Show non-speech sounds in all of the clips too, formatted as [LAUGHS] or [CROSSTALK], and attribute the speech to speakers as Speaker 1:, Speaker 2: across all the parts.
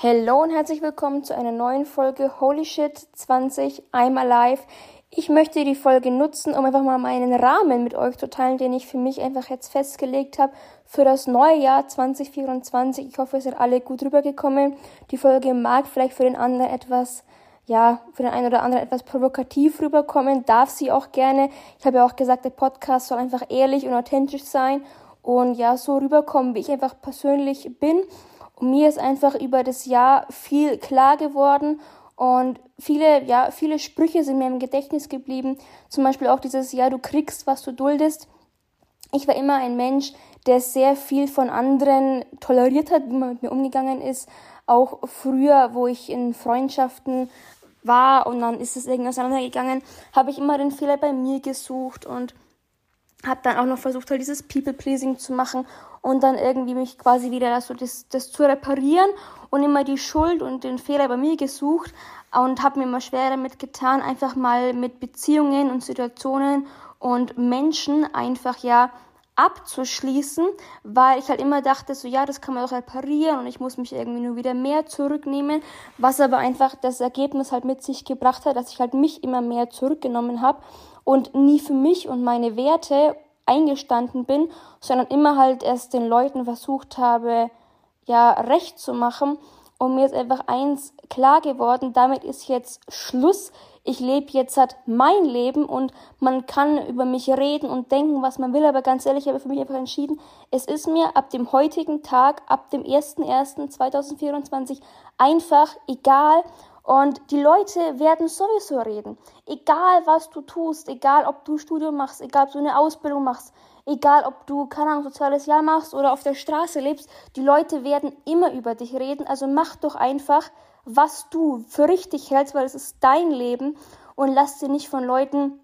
Speaker 1: Hello und herzlich willkommen zu einer neuen Folge Holy Shit 20 I'm Alive. Ich möchte die Folge nutzen, um einfach mal meinen Rahmen mit euch zu teilen, den ich für mich einfach jetzt festgelegt habe für das neue Jahr 2024. Ich hoffe, ihr seid alle gut rübergekommen. Die Folge mag vielleicht für den anderen etwas ja, für den einen oder anderen etwas provokativ rüberkommen, darf sie auch gerne. Ich habe ja auch gesagt, der Podcast soll einfach ehrlich und authentisch sein und ja, so rüberkommen, wie ich einfach persönlich bin. Und mir ist einfach über das Jahr viel klar geworden und viele, ja, viele Sprüche sind mir im Gedächtnis geblieben. Zum Beispiel auch dieses, ja, du kriegst, was du duldest. Ich war immer ein Mensch, der sehr viel von anderen toleriert hat, wie man mit mir umgegangen ist. Auch früher, wo ich in Freundschaften war und dann ist es irgendwie auseinandergegangen, habe ich immer den Fehler bei mir gesucht und habe dann auch noch versucht, halt dieses People-Pleasing zu machen und dann irgendwie mich quasi wieder so das, das zu reparieren und immer die Schuld und den Fehler bei mir gesucht und habe mir immer schwer damit getan, einfach mal mit Beziehungen und Situationen und Menschen einfach ja abzuschließen, weil ich halt immer dachte, so ja, das kann man doch reparieren und ich muss mich irgendwie nur wieder mehr zurücknehmen, was aber einfach das Ergebnis halt mit sich gebracht hat, dass ich halt mich immer mehr zurückgenommen habe und nie für mich und meine Werte eingestanden bin, sondern immer halt erst den Leuten versucht habe, ja, recht zu machen. Und mir ist einfach eins klar geworden, damit ist jetzt Schluss. Ich lebe jetzt halt mein Leben und man kann über mich reden und denken, was man will, aber ganz ehrlich, ich habe für mich einfach entschieden, es ist mir ab dem heutigen Tag, ab dem 01.01.2024 einfach egal, und die Leute werden sowieso reden. Egal, was du tust, egal, ob du Studium machst, egal, ob du eine Ausbildung machst, egal, ob du, keine Ahnung, soziales Jahr machst oder auf der Straße lebst, die Leute werden immer über dich reden. Also mach doch einfach, was du für richtig hältst, weil es ist dein Leben und lass dir nicht von Leuten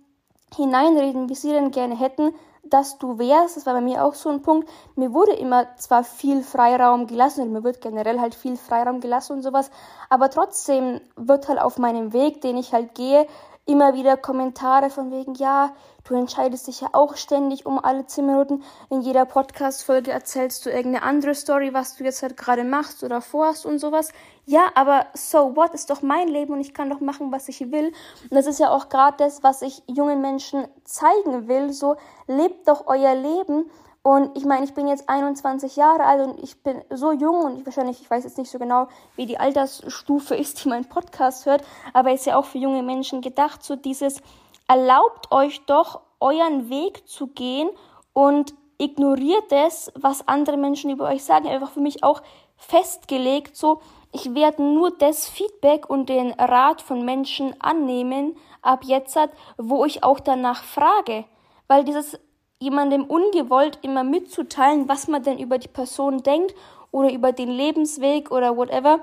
Speaker 1: hineinreden, wie sie denn gerne hätten, dass du wärst. Das war bei mir auch so ein Punkt. Mir wurde immer zwar viel Freiraum gelassen, und mir wird generell halt viel Freiraum gelassen und sowas, aber trotzdem wird halt auf meinem Weg, den ich halt gehe, immer wieder Kommentare von wegen, ja, du entscheidest dich ja auch ständig um alle zehn Minuten. In jeder Podcast-Folge erzählst du irgendeine andere Story, was du jetzt halt gerade machst oder vorhast und sowas. Ja, aber so what ist doch mein Leben und ich kann doch machen, was ich will. Und das ist ja auch gerade das, was ich jungen Menschen zeigen will. So, lebt doch euer Leben und ich meine, ich bin jetzt 21 Jahre alt und ich bin so jung und ich wahrscheinlich, ich weiß jetzt nicht so genau, wie die Altersstufe [LAUGHS] ist, die mein Podcast hört, aber ist ja auch für junge Menschen gedacht, so dieses, erlaubt euch doch, euren Weg zu gehen und ignoriert es, was andere Menschen über euch sagen. Einfach für mich auch festgelegt, so, ich werde nur das Feedback und den Rat von Menschen annehmen, ab jetzt, wo ich auch danach frage. Weil dieses jemandem ungewollt immer mitzuteilen, was man denn über die Person denkt oder über den Lebensweg oder whatever.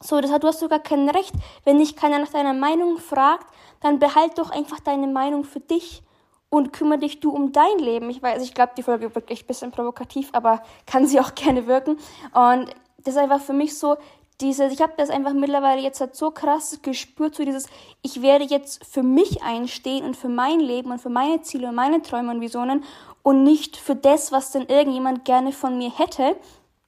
Speaker 1: So, das hat, du hast sogar kein Recht. Wenn dich keiner nach deiner Meinung fragt, dann behalt doch einfach deine Meinung für dich und kümmere dich du um dein Leben. Ich weiß, ich glaube, die Folge wird wirklich ein bisschen provokativ, aber [LAUGHS] kann sie auch gerne wirken. Und das ist einfach für mich so, dieses, ich habe das einfach mittlerweile jetzt halt so krass gespürt, so dieses, ich werde jetzt für mich einstehen und für mein Leben und für meine Ziele und meine Träume und Visionen und nicht für das, was denn irgendjemand gerne von mir hätte.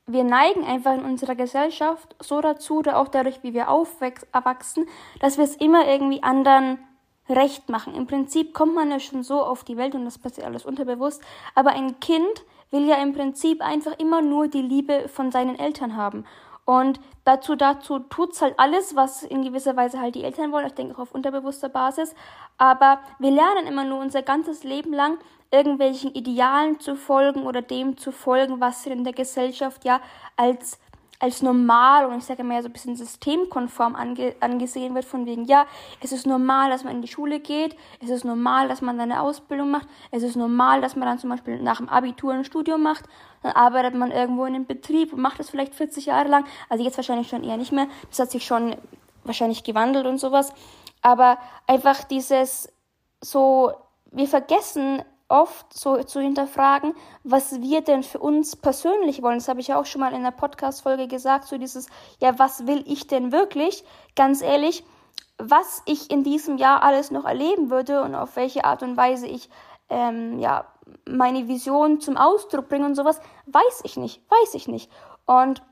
Speaker 1: Wir neigen einfach in unserer Gesellschaft so dazu, oder auch dadurch, wie wir aufwachsen, dass wir es immer irgendwie anderen recht machen. Im Prinzip kommt man ja schon so auf die Welt und das passiert alles unterbewusst, aber ein Kind will ja im Prinzip einfach immer nur die Liebe von seinen Eltern haben. Und dazu, dazu tut's halt alles, was in gewisser Weise halt die Eltern wollen. Ich denke auch auf unterbewusster Basis. Aber wir lernen immer nur unser ganzes Leben lang irgendwelchen Idealen zu folgen oder dem zu folgen, was in der Gesellschaft ja als als normal und ich sage mal so ein bisschen systemkonform ange angesehen wird, von wegen, ja, es ist normal, dass man in die Schule geht, es ist normal, dass man eine Ausbildung macht, es ist normal, dass man dann zum Beispiel nach dem Abitur ein Studium macht, dann arbeitet man irgendwo in einem Betrieb und macht das vielleicht 40 Jahre lang, also jetzt wahrscheinlich schon eher nicht mehr, das hat sich schon wahrscheinlich gewandelt und sowas, aber einfach dieses so, wir vergessen oft so zu hinterfragen, was wir denn für uns persönlich wollen. Das habe ich ja auch schon mal in der Podcast-Folge gesagt, so dieses, ja, was will ich denn wirklich? Ganz ehrlich, was ich in diesem Jahr alles noch erleben würde und auf welche Art und Weise ich, ähm, ja, meine Vision zum Ausdruck bringe und sowas, weiß ich nicht, weiß ich nicht. Und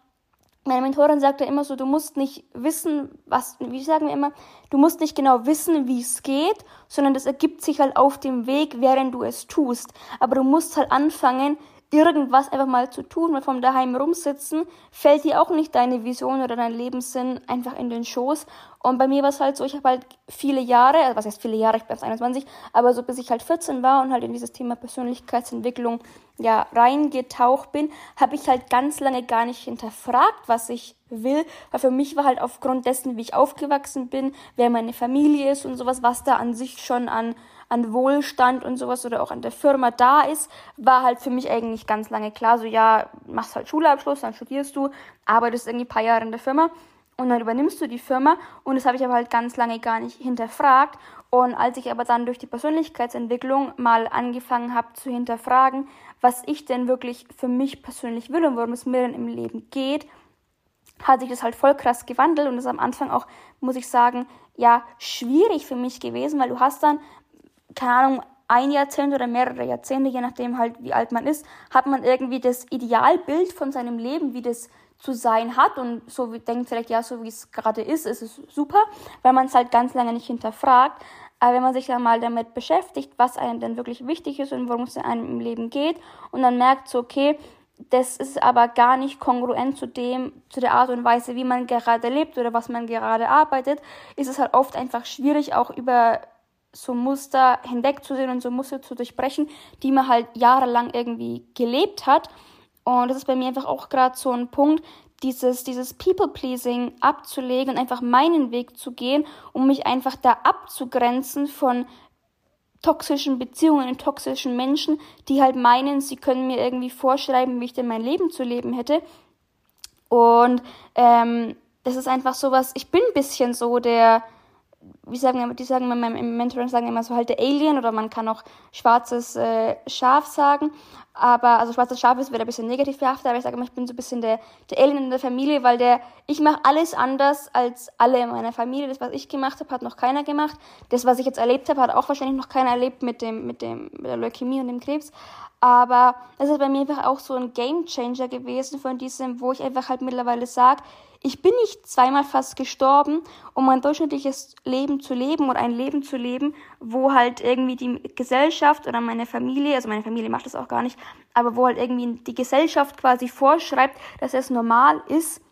Speaker 1: meine Mentorin sagte immer so, du musst nicht wissen, was, wie sagen wir immer, du musst nicht genau wissen, wie es geht, sondern das ergibt sich halt auf dem Weg, während du es tust. Aber du musst halt anfangen, irgendwas einfach mal zu tun, weil vom daheim rumsitzen fällt dir auch nicht deine Vision oder dein Lebenssinn einfach in den Schoß. Und bei mir war es halt so, ich habe halt viele Jahre, also was heißt viele Jahre, ich bin jetzt 21, aber so bis ich halt 14 war und halt in dieses Thema Persönlichkeitsentwicklung ja reingetaucht bin, habe ich halt ganz lange gar nicht hinterfragt, was ich will, weil für mich war halt aufgrund dessen, wie ich aufgewachsen bin, wer meine Familie ist und sowas, was da an sich schon an an Wohlstand und sowas oder auch an der Firma da ist, war halt für mich eigentlich ganz lange klar, so ja, machst halt Schulabschluss, dann studierst du, arbeitest irgendwie ein paar Jahre in der Firma und dann übernimmst du die Firma und das habe ich aber halt ganz lange gar nicht hinterfragt. Und als ich aber dann durch die Persönlichkeitsentwicklung mal angefangen habe zu hinterfragen, was ich denn wirklich für mich persönlich will und worum es mir denn im Leben geht, hat sich das halt voll krass gewandelt und ist am Anfang auch, muss ich sagen, ja, schwierig für mich gewesen, weil du hast dann keine Ahnung, ein Jahrzehnt oder mehrere Jahrzehnte, je nachdem halt, wie alt man ist, hat man irgendwie das Idealbild von seinem Leben, wie das zu sein hat und so wie, denkt vielleicht, ja, so wie es gerade ist, ist es super, weil man es halt ganz lange nicht hinterfragt. Aber wenn man sich dann mal damit beschäftigt, was einem denn wirklich wichtig ist und worum es einem im Leben geht und dann merkt so, okay, das ist aber gar nicht kongruent zu dem, zu der Art und Weise, wie man gerade lebt oder was man gerade arbeitet, ist es halt oft einfach schwierig, auch über so Muster hinwegzusehen und so Muster zu durchbrechen, die man halt jahrelang irgendwie gelebt hat. Und das ist bei mir einfach auch gerade so ein Punkt, dieses, dieses People-Pleasing abzulegen und einfach meinen Weg zu gehen, um mich einfach da abzugrenzen von toxischen Beziehungen und toxischen Menschen, die halt meinen, sie können mir irgendwie vorschreiben, wie ich denn mein Leben zu leben hätte. Und ähm, das ist einfach sowas, ich bin ein bisschen so der, wie sagen die sagen immer im Mentoring sagen immer so halt der Alien oder man kann auch schwarzes äh, Schaf sagen, aber also schwarzes Schaf ist wieder ein bisschen negativ behaftet, aber ich sage immer, ich bin so ein bisschen der, der Alien in der Familie, weil der ich mache alles anders als alle in meiner Familie. Das was ich gemacht habe, hat noch keiner gemacht. Das was ich jetzt erlebt habe, hat auch wahrscheinlich noch keiner erlebt mit dem mit dem mit der Leukämie und dem Krebs. Aber es ist bei mir einfach auch so ein Game Changer gewesen von diesem, wo ich einfach halt mittlerweile sage, ich bin nicht zweimal fast gestorben, um ein durchschnittliches Leben zu leben oder ein Leben zu leben, wo halt irgendwie die Gesellschaft oder meine Familie, also meine Familie macht das auch gar nicht, aber wo halt irgendwie die Gesellschaft quasi vorschreibt, dass es normal ist.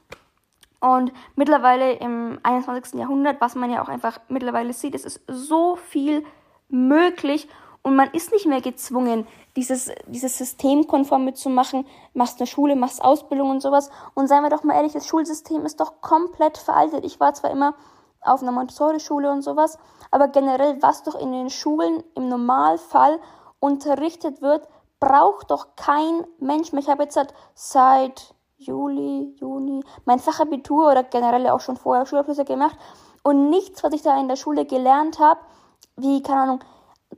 Speaker 1: Und mittlerweile im 21. Jahrhundert, was man ja auch einfach mittlerweile sieht, es ist so viel möglich und man ist nicht mehr gezwungen, dieses, dieses System konform mitzumachen. Machst eine Schule, machst Ausbildung und sowas. Und seien wir doch mal ehrlich, das Schulsystem ist doch komplett veraltet. Ich war zwar immer auf einer Montessori-Schule und sowas, aber generell, was doch in den Schulen im Normalfall unterrichtet wird, braucht doch kein Mensch mehr. Ich habe jetzt seit Juli, Juni mein Fachabitur oder generell auch schon vorher Schulabschlüsse gemacht und nichts, was ich da in der Schule gelernt habe, wie, keine Ahnung,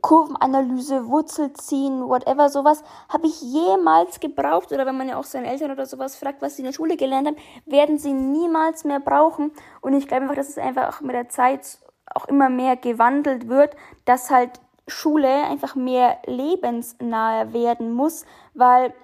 Speaker 1: Kurvenanalyse, Wurzelziehen, whatever, sowas, habe ich jemals gebraucht. Oder wenn man ja auch seine Eltern oder sowas fragt, was sie in der Schule gelernt haben, werden sie niemals mehr brauchen. Und ich glaube einfach, dass es einfach auch mit der Zeit auch immer mehr gewandelt wird, dass halt Schule einfach mehr lebensnahe werden muss, weil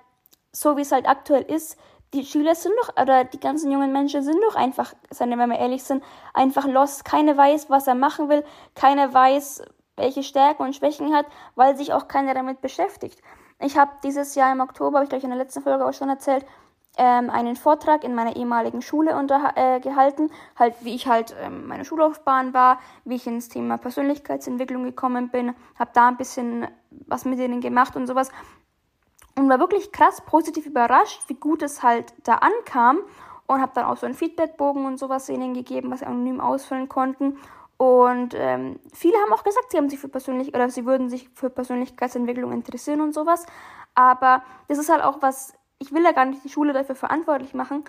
Speaker 1: so wie es halt aktuell ist, die Schüler sind doch, oder die ganzen jungen Menschen sind doch einfach, wenn wir ehrlich sind, einfach lost. Keiner weiß, was er machen will. Keiner weiß, welche Stärken und Schwächen hat, weil sich auch keiner damit beschäftigt. Ich habe dieses Jahr im Oktober, habe ich gleich in der letzten Folge auch schon erzählt, ähm, einen Vortrag in meiner ehemaligen Schule unter, äh, gehalten, halt wie ich halt ähm, meine Schullaufbahn war, wie ich ins Thema Persönlichkeitsentwicklung gekommen bin, habe da ein bisschen was mit denen gemacht und sowas. Und war wirklich krass positiv überrascht, wie gut es halt da ankam und habe dann auch so einen Feedbackbogen und sowas ihnen gegeben, was sie anonym ausfüllen konnten und ähm, viele haben auch gesagt, sie haben sich für persönlich oder sie würden sich für Persönlichkeitsentwicklung interessieren und sowas. Aber das ist halt auch was, ich will ja gar nicht die Schule dafür verantwortlich machen.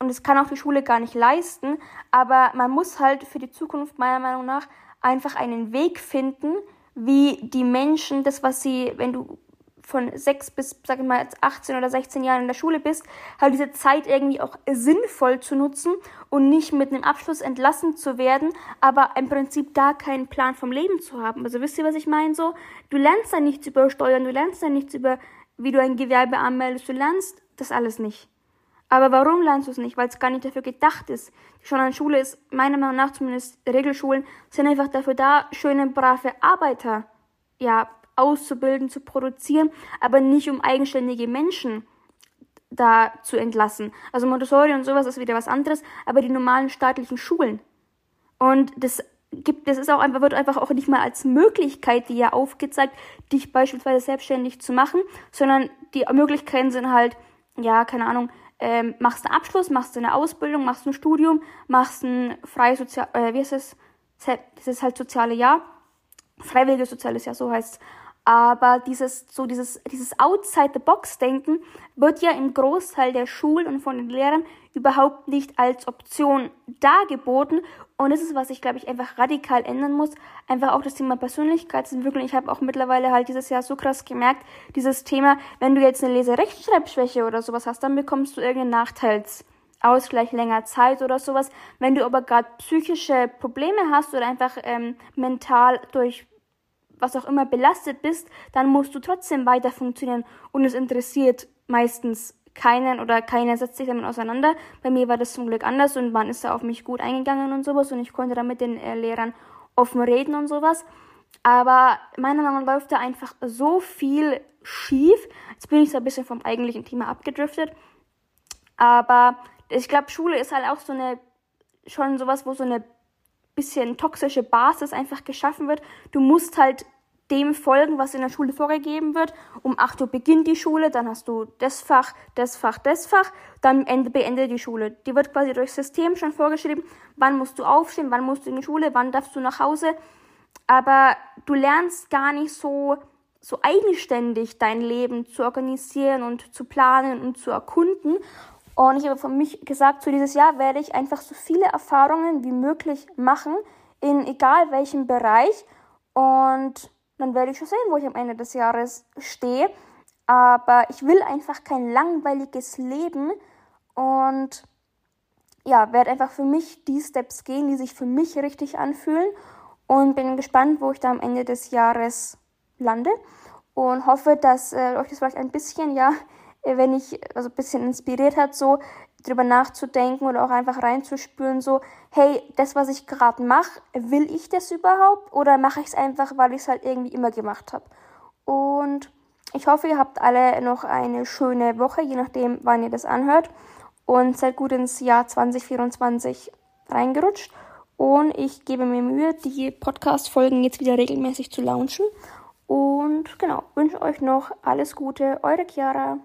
Speaker 1: Und es kann auch die Schule gar nicht leisten. Aber man muss halt für die Zukunft meiner Meinung nach einfach einen Weg finden, wie die Menschen das, was sie, wenn du von sechs bis, sag ich mal, 18 oder 16 Jahren in der Schule bist, halt diese Zeit irgendwie auch sinnvoll zu nutzen und nicht mit einem Abschluss entlassen zu werden, aber im Prinzip da keinen Plan vom Leben zu haben. Also wisst ihr, was ich meine? So, du lernst da nichts über Steuern, du lernst da nichts über, wie du ein Gewerbe anmeldest, du lernst das alles nicht. Aber warum lernst du es nicht? Weil es gar nicht dafür gedacht ist. Schon an Schule ist, meiner Meinung nach zumindest Regelschulen, sind einfach dafür da, schöne, brave Arbeiter, ja, auszubilden, zu produzieren, aber nicht um eigenständige Menschen da zu entlassen. Also Montessori und sowas ist wieder was anderes, aber die normalen staatlichen Schulen. Und das gibt, das ist auch einfach, wird einfach auch nicht mal als Möglichkeit dir aufgezeigt, dich beispielsweise selbstständig zu machen, sondern die Möglichkeiten sind halt, ja, keine Ahnung, ähm, machst einen Abschluss, machst eine Ausbildung, machst ein Studium, machst ein freies Sozial, äh, wie ist es? Das ist halt soziale Jahr. Freiwilliges soziales Jahr, so heißt es. Aber dieses, so dieses, dieses Outside-the-Box-Denken wird ja im Großteil der Schulen und von den Lehrern überhaupt nicht als Option dargeboten. Und das ist, was ich, glaube ich, einfach radikal ändern muss. Einfach auch das Thema Persönlichkeitsentwicklung. Ich habe auch mittlerweile halt dieses Jahr so krass gemerkt, dieses Thema, wenn du jetzt eine Leserechtschreibschwäche oder sowas hast, dann bekommst du irgendeinen Nachteilsausgleich länger Zeit oder sowas. Wenn du aber gerade psychische Probleme hast oder einfach ähm, mental durch was auch immer belastet bist, dann musst du trotzdem weiter funktionieren und es interessiert meistens keinen oder keiner setzt sich damit auseinander. Bei mir war das zum Glück anders und man ist da auf mich gut eingegangen und sowas und ich konnte da mit den äh, Lehrern offen reden und sowas. Aber meiner Meinung nach läuft da einfach so viel schief. Jetzt bin ich so ein bisschen vom eigentlichen Thema abgedriftet. Aber ich glaube, Schule ist halt auch so eine, schon sowas, wo so eine bisschen toxische Basis einfach geschaffen wird. Du musst halt dem folgen, was in der Schule vorgegeben wird. Um 8 Uhr beginnt die Schule, dann hast du das Fach, das Fach, das Fach, dann Ende, beendet die Schule. Die wird quasi durchs System schon vorgeschrieben, wann musst du aufstehen, wann musst du in die Schule, wann darfst du nach Hause. Aber du lernst gar nicht so, so eigenständig dein Leben zu organisieren und zu planen und zu erkunden. Und ich habe von mich gesagt, zu dieses Jahr werde ich einfach so viele Erfahrungen wie möglich machen, in egal welchem Bereich. Und dann werde ich schon sehen, wo ich am Ende des Jahres stehe. Aber ich will einfach kein langweiliges Leben und ja, werde einfach für mich die Steps gehen, die sich für mich richtig anfühlen und bin gespannt, wo ich da am Ende des Jahres lande und hoffe, dass äh, euch das vielleicht ein bisschen ja wenn ich, also ein bisschen inspiriert hat, so drüber nachzudenken oder auch einfach reinzuspüren, so, hey, das, was ich gerade mache, will ich das überhaupt oder mache ich es einfach, weil ich es halt irgendwie immer gemacht habe? Und ich hoffe, ihr habt alle noch eine schöne Woche, je nachdem, wann ihr das anhört. Und seid gut ins Jahr 2024 reingerutscht. Und ich gebe mir Mühe, die Podcast-Folgen jetzt wieder regelmäßig zu launchen. Und genau, wünsche euch noch alles Gute. Eure Chiara.